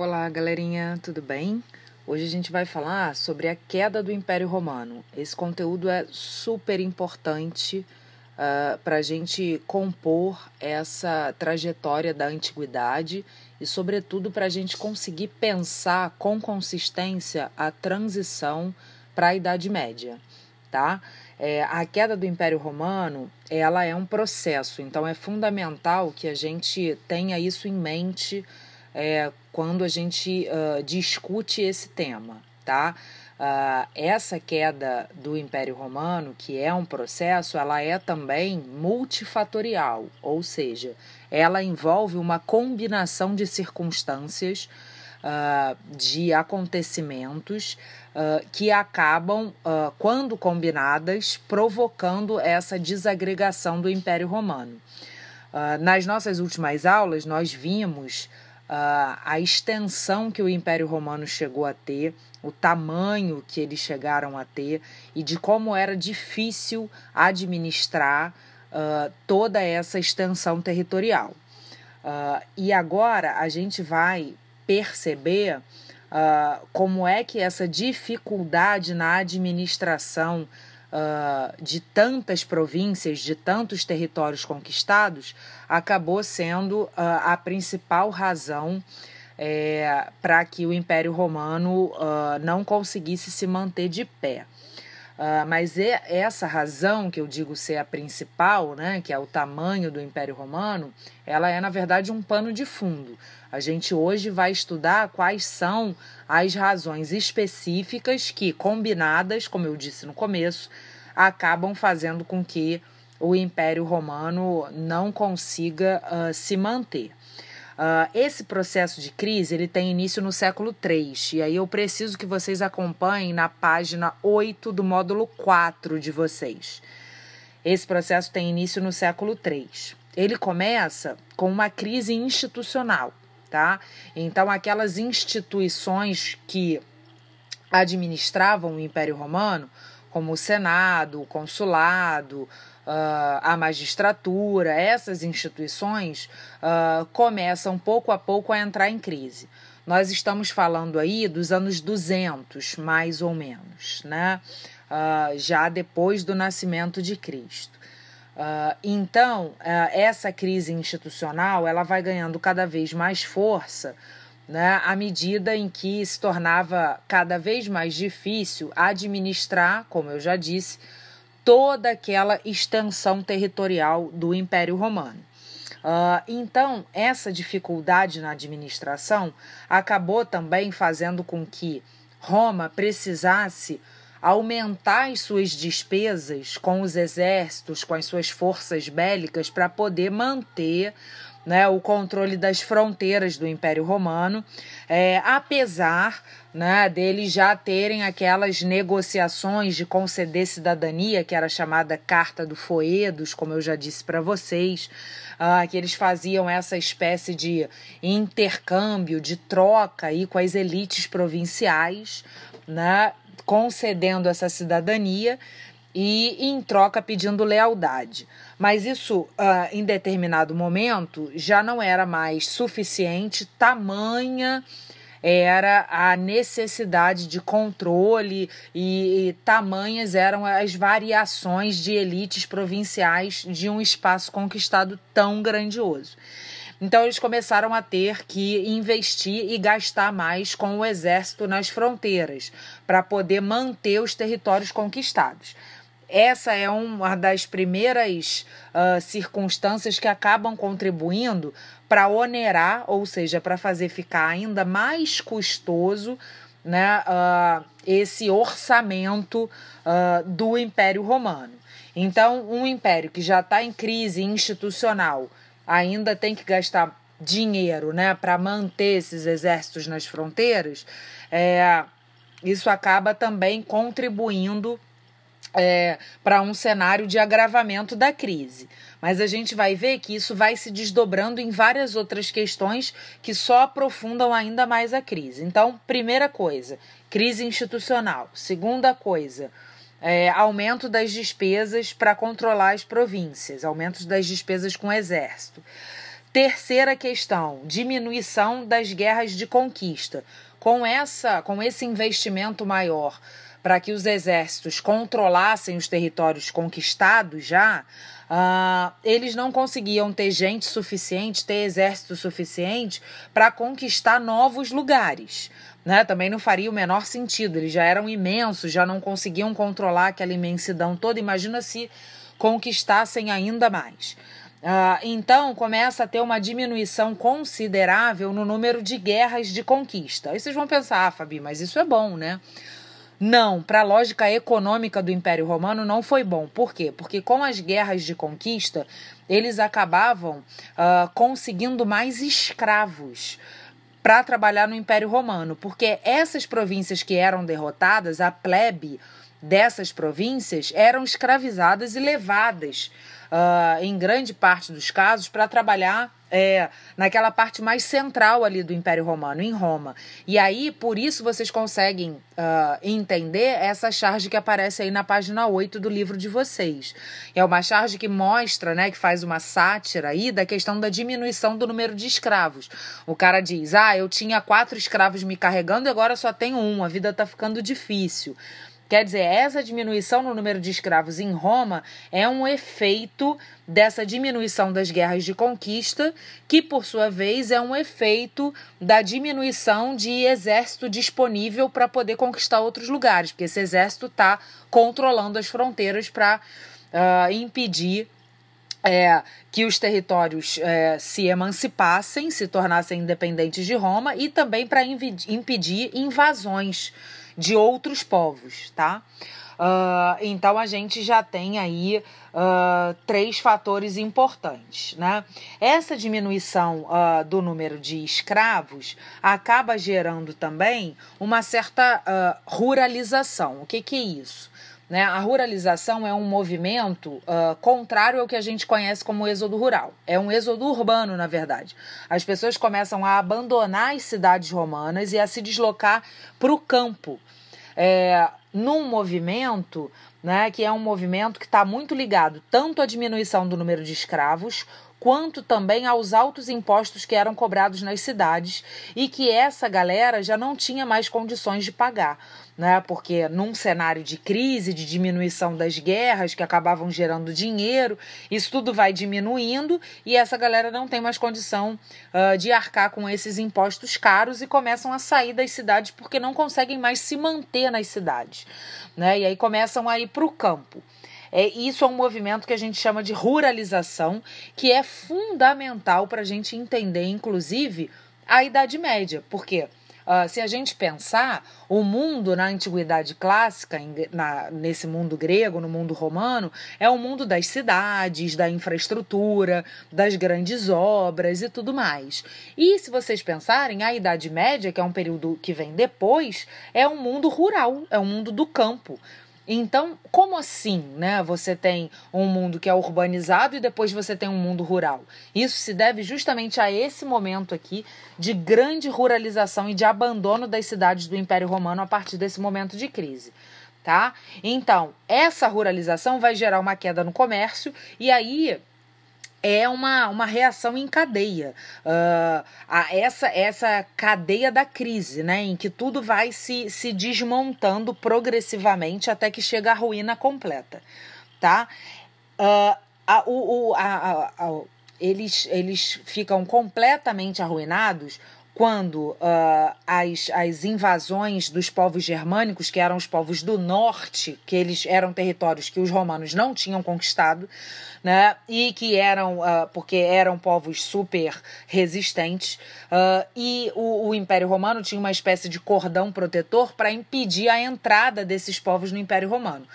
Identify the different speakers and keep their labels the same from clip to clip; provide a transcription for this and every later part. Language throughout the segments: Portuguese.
Speaker 1: Olá, galerinha, tudo bem? Hoje a gente vai falar sobre a queda do Império Romano. Esse conteúdo é super importante uh, para a gente compor essa trajetória da antiguidade e, sobretudo, para a gente conseguir pensar com consistência a transição para a Idade Média, tá? É, a queda do Império Romano ela é um processo, então é fundamental que a gente tenha isso em mente é, quando a gente uh, discute esse tema, tá? Uh, essa queda do Império Romano, que é um processo, ela é também multifatorial, ou seja, ela envolve uma combinação de circunstâncias, uh, de acontecimentos uh, que acabam, quando combinadas, provocando essa desagregação do Império Romano. nas nossas últimas aulas, nós vimos a extensão que o Império Romano chegou a ter, o tamanho que eles chegaram a ter e de como era difícil administrar uh, toda essa extensão territorial. Uh, e agora a gente vai perceber como é que essa dificuldade na administração uh, de tantas províncias, de tantos territórios conquistados, acabou sendo uh, a principal razão é, para que o Império Romano uh, não conseguisse se manter de pé. Uh, mas é essa razão que eu digo ser a principal, né, que é o tamanho do Império Romano, ela é na verdade um pano de fundo. A gente hoje vai estudar quais são as razões específicas que, combinadas, como eu disse no começo, acabam fazendo com que o Império Romano não consiga uh, se manter. Uh, esse processo de crise ele tem início no século III, e aí eu preciso que vocês acompanhem na página 8 do módulo 4 de vocês. Esse processo tem início no século III. Ele começa com uma crise institucional, tá? Então, aquelas instituições que administravam o Império Romano, como o Senado, o Consulado, uh, a magistratura, essas instituições uh, começam pouco a pouco a entrar em crise. Nós estamos falando aí dos anos 200, mais ou menos, né? Uh, já depois do nascimento de Cristo. Uh, então, essa crise institucional ela vai ganhando cada vez mais força né, à medida em que se tornava cada vez mais difícil administrar, como eu já disse, toda aquela extensão territorial do Império Romano. Uh, então, essa dificuldade na administração acabou também fazendo com que Roma precisasse aumentar as suas despesas com os exércitos, com as suas forças bélicas, para poder manter né, o controle das fronteiras do Império Romano, é, apesar né, deles já terem aquelas negociações de conceder cidadania, que era chamada Carta do Foedos, como eu já disse para vocês, uh, que eles faziam essa espécie de intercâmbio, de troca aí com as elites provinciais, né, concedendo essa cidadania e em troca pedindo lealdade. Mas isso, uh, em determinado momento, já não era mais suficiente, tamanha era a necessidade de controle e, e, tamanhas eram as variações de elites provinciais de um espaço conquistado tão grandioso. Então eles começaram a ter que investir e gastar mais com o exército nas fronteiras para poder manter os territórios conquistados essa é uma das primeiras uh, circunstâncias que acabam contribuindo para onerar, ou seja, para fazer ficar ainda mais custoso né, uh, esse orçamento uh, do Império Romano. Então, um império que já está em crise institucional ainda tem que gastar dinheiro né, para manter esses exércitos nas fronteiras, é, isso acaba também contribuindo é, para um cenário de agravamento da crise. Mas a gente vai ver que isso vai se desdobrando em várias outras questões que só aprofundam ainda mais a crise. Então, primeira coisa, crise institucional. Segunda coisa, é, aumento das despesas para controlar as províncias, aumento das despesas com o exército. Terceira questão, diminuição das guerras de conquista. Com essa, com esse investimento maior para que os exércitos controlassem os territórios conquistados já, uh, eles não conseguiam ter gente suficiente, ter exército suficiente para conquistar novos lugares. Né? Também não faria o menor sentido, eles já eram imensos, já não conseguiam controlar aquela imensidão toda. Imagina se conquistassem ainda mais. Uh, então começa a ter uma diminuição considerável no número de guerras de conquista. Aí vocês vão pensar, ah, Fabi, mas isso é bom, né? Não, para a lógica econômica do Império Romano não foi bom. Por quê? Porque com as guerras de conquista, eles acabavam uh, conseguindo mais escravos para trabalhar no Império Romano, porque essas províncias que eram derrotadas, a plebe dessas províncias eram escravizadas e levadas uh, em grande parte dos casos, para trabalhar é, naquela parte mais central ali do Império Romano, em Roma. E aí, por isso, vocês conseguem uh, entender essa charge que aparece aí na página 8 do livro de vocês. É uma charge que mostra, né, que faz uma sátira aí da questão da diminuição do número de escravos. O cara diz: Ah, eu tinha quatro escravos me carregando e agora só tenho um, a vida tá ficando difícil. Quer dizer, essa diminuição no número de escravos em Roma é um efeito dessa diminuição das guerras de conquista, que por sua vez é um efeito da diminuição de exército disponível para poder conquistar outros lugares, porque esse exército está controlando as fronteiras para uh, ah, impedir é, que os territórios é, se emancipassem, se tornassem independentes de Roma e também para impedir invasões de outros povos, tá? Uh, então a gente já tem aí uh, três fatores importantes, né? Essa diminuição uh, do número de escravos acaba gerando também uma certa ruralização. O que, que é isso? Né? A ruralização é um movimento uh, contrário ao que a gente conhece como êxodo rural. É um êxodo urbano, na verdade. As pessoas começam a abandonar as cidades romanas e a se deslocar para o campo. É, num movimento né, que é um movimento que está muito ligado tanto à diminuição do número de escravos quanto também aos altos impostos que eram cobrados nas cidades e que essa galera já não tinha mais condições de pagar. Né? Porque num cenário de crise, de diminuição das guerras que acabavam gerando dinheiro, isso tudo vai diminuindo e essa galera não tem mais condição uh, de arcar com esses impostos caros e começam a sair das cidades porque não conseguem mais se manter nas cidades. Né? E aí começam a ir para o campo. É, isso é um movimento que a gente chama de ruralização, que é fundamental para a gente entender, inclusive, a Idade Média. Por quê? Uh, se a gente pensar, o mundo na antiguidade clássica, na, nesse mundo grego, no mundo romano, é o mundo das cidades, da infraestrutura, das grandes obras e tudo mais. E se vocês pensarem, a Idade Média, que é um período que vem depois, é um mundo rural, é um mundo do campo. Então, como assim, né? Você tem um mundo que é urbanizado e depois você tem um mundo rural. Isso se deve justamente a esse momento aqui de grande ruralização e de abandono das cidades do Império Romano a partir desse momento de crise. Tá? Então, essa ruralização vai gerar uma queda no comércio e aí é uma, uma reação em cadeia. Uh, a essa, essa cadeia da crise, né? Em que tudo vai se, se desmontando progressivamente até que chega à ruína completa. Tá? Uh, a, o, o, a, a, eles, eles ficam completamente arruinados quando uh, as, as invasões dos povos germânicos, que eram os povos do norte, que eles eram territórios que os romanos não tinham conquistado, né, e que eram, uh, porque eram povos super resistentes, uh, e o, o Império Romano tinha uma espécie de cordão protetor para impedir a entrada desses povos no Império Romano.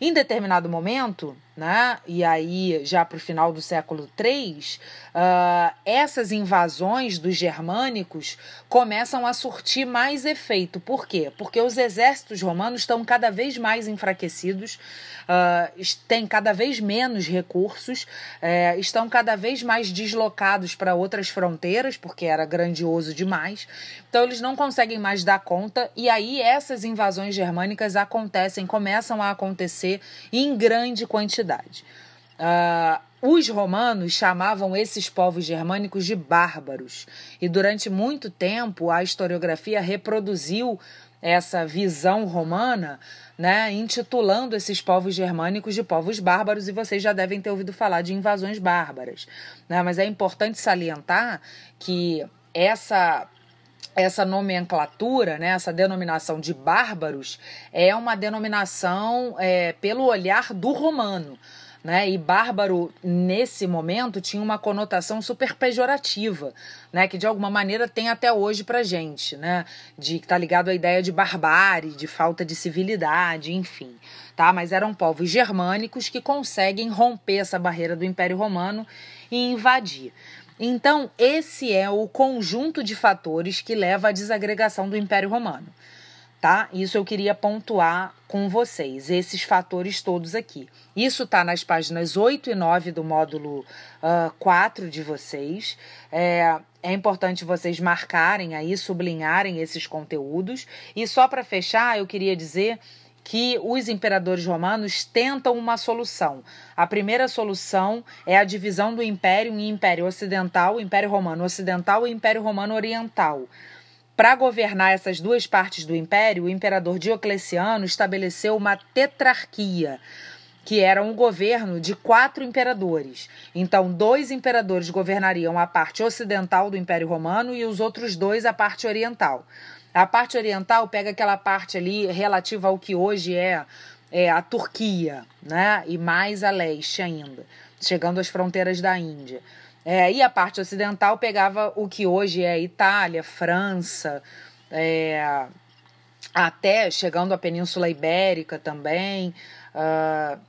Speaker 1: Em determinado momento, né, e aí já para o final do século III, uh, essas invasões dos germânicos começam a surtir mais efeito. Por quê? Porque os exércitos romanos estão cada vez mais enfraquecidos, uh, têm cada vez menos recursos, uh, estão cada vez mais deslocados para outras fronteiras, porque era grandioso demais. Então eles não conseguem mais dar conta, e aí essas invasões germânicas acontecem, começam a acontecer em grande quantidade. Uh, os romanos chamavam esses povos germânicos de bárbaros, e durante muito tempo a historiografia reproduziu essa visão romana, né, intitulando esses povos germânicos de povos bárbaros, e vocês já devem ter ouvido falar de invasões bárbaras. Né? Mas é importante salientar que essa essa nomenclatura, né, essa denominação de bárbaros, é uma denominação é, pelo olhar do romano. Né? E bárbaro, nesse momento, tinha uma conotação super pejorativa, né? Que de alguma maneira tem até hoje pra gente, né? De que tá ligado à ideia de barbárie, de falta de civilidade, enfim. Tá? Mas eram povos germânicos que conseguem romper essa barreira do Império Romano e invadir. Então, esse é o conjunto de fatores que leva à desagregação do Império Romano tá? Isso eu queria pontuar com vocês, esses fatores todos aqui. Isso está nas páginas 8 e 9 do módulo uh, ah, 4 de vocês. É, é importante vocês marcarem aí, sublinharem esses conteúdos. E só para fechar, eu queria dizer que os imperadores romanos tentam uma solução. A primeira solução é a divisão do império em império ocidental, império romano ocidental e império romano oriental. Para governar essas duas partes do império, o imperador Diocleciano estabeleceu uma tetrarquia, que era um governo de quatro imperadores. Então, dois imperadores governariam a parte ocidental do Império Romano e os outros dois a parte oriental. A parte oriental pega aquela parte ali relativa ao que hoje é, é a Turquia, né? E mais a leste ainda, chegando às fronteiras da Índia. É, e a parte ocidental pegava o que hoje é Itália, França, é, até chegando à Península Ibérica também. Uh,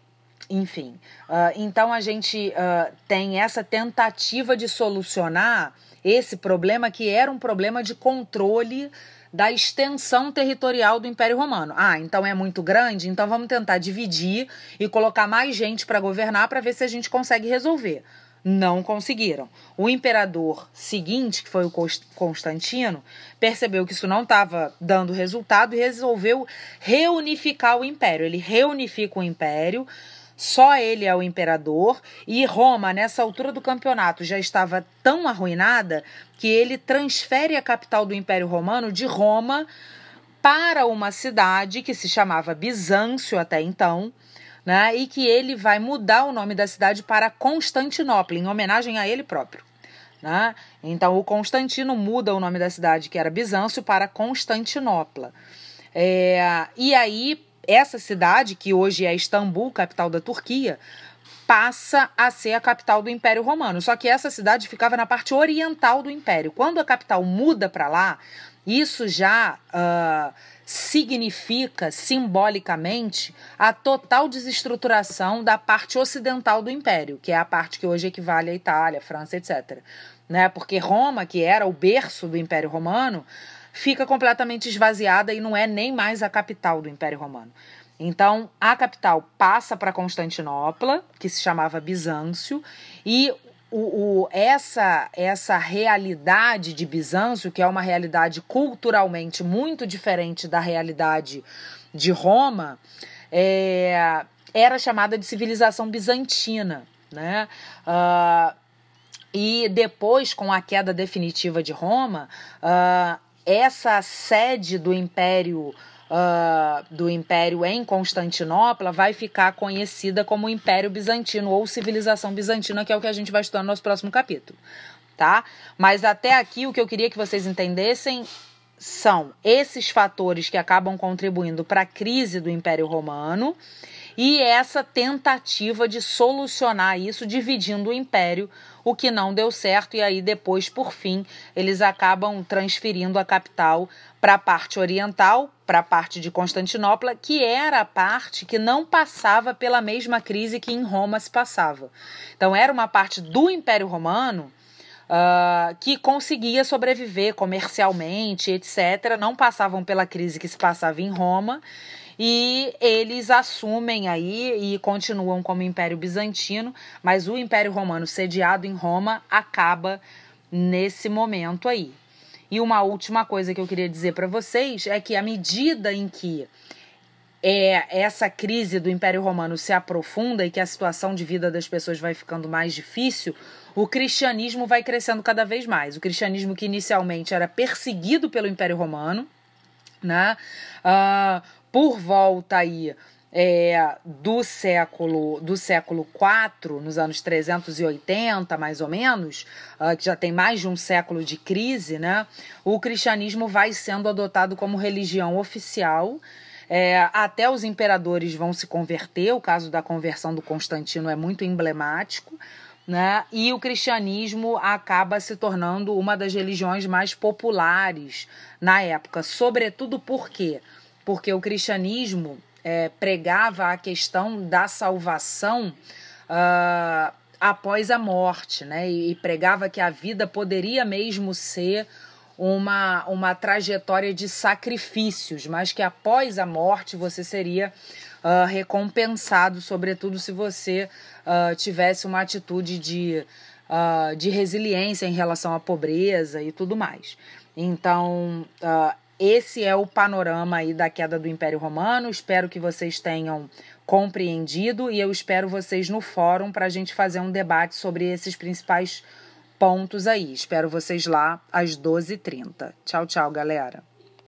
Speaker 1: enfim, uh, então a gente uh, tem essa tentativa de solucionar esse problema que era um problema de controle da extensão territorial do Império Romano. Ah, então é muito grande, então vamos tentar dividir e colocar mais gente para governar para ver se a gente consegue resolver não conseguiram. O imperador seguinte, que foi o Constantino, percebeu que isso não estava dando resultado e resolveu reunificar o império. Ele reunifica o império, só ele é o imperador, e Roma, nessa altura do campeonato, já estava tão arruinada que ele transfere a capital do Império Romano de Roma para uma cidade que se chamava Bizâncio até então né? E que ele vai mudar o nome da cidade para Constantinopla, em homenagem a ele próprio. Né? Então, o Constantino muda o nome da cidade, que era Bizâncio, para Constantinopla. É, e aí, essa cidade, que hoje é Istambul, capital da Turquia, passa a ser a capital do Império Romano. Só que essa cidade ficava na parte oriental do Império. Quando a capital muda para lá, isso já. Uh, significa simbolicamente a total desestruturação da parte ocidental do império, que é a parte que hoje equivale à Itália, França, etc. Né? Porque Roma, que era o berço do Império Romano, fica completamente esvaziada e não é nem mais a capital do Império Romano. Então, a capital passa para Constantinopla, que se chamava Bizâncio, e o, o, essa, essa realidade de Bizâncio, que é uma realidade culturalmente muito diferente da realidade de Roma, é, era chamada de civilização bizantina. Né? Uh, e depois, com a queda definitiva de Roma, uh, essa sede do Império uh, do Império em Constantinopla vai ficar conhecida como Império Bizantino ou Civilização Bizantina, que é o que a gente vai estudar no nosso próximo capítulo, tá? Mas até aqui o que eu queria que vocês entendessem são esses fatores que acabam contribuindo para a crise do Império Romano e essa tentativa de solucionar isso dividindo o império, o que não deu certo, e aí depois, por fim, eles acabam transferindo a capital para a parte oriental, para a parte de Constantinopla, que era a parte que não passava pela mesma crise que em Roma se passava. Então, era uma parte do Império Romano. Uh, que conseguia sobreviver comercialmente, etc., não passavam pela crise que se passava em Roma e eles assumem aí e continuam como Império Bizantino, mas o Império Romano sediado em Roma acaba nesse momento aí. E uma última coisa que eu queria dizer para vocês é que à medida em que é, essa crise do Império Romano se aprofunda e que a situação de vida das pessoas vai ficando mais difícil, o cristianismo vai crescendo cada vez mais. O cristianismo que inicialmente era perseguido pelo Império Romano, né? Uh, por volta aí é, do século do século IV, nos anos 380 mais ou menos, uh, que já tem mais de um século de crise, né? O cristianismo vai sendo adotado como religião oficial. É, até os imperadores vão se converter. O caso da conversão do Constantino é muito emblemático. Né? E o cristianismo acaba se tornando uma das religiões mais populares na época, sobretudo por quê? Porque o cristianismo é, pregava a questão da salvação uh, após a morte, né? E, e pregava que a vida poderia mesmo ser uma, uma trajetória de sacrifícios, mas que após a morte você seria uh, recompensado, sobretudo se você uh, tivesse uma atitude de, uh, de resiliência em relação à pobreza e tudo mais. Então, esse é o panorama aí da queda do Império Romano. Espero que vocês tenham compreendido e eu espero vocês no fórum para a gente fazer um debate sobre esses principais pontos aí. Espero vocês lá às 12h30. Tchau, tchau, galera.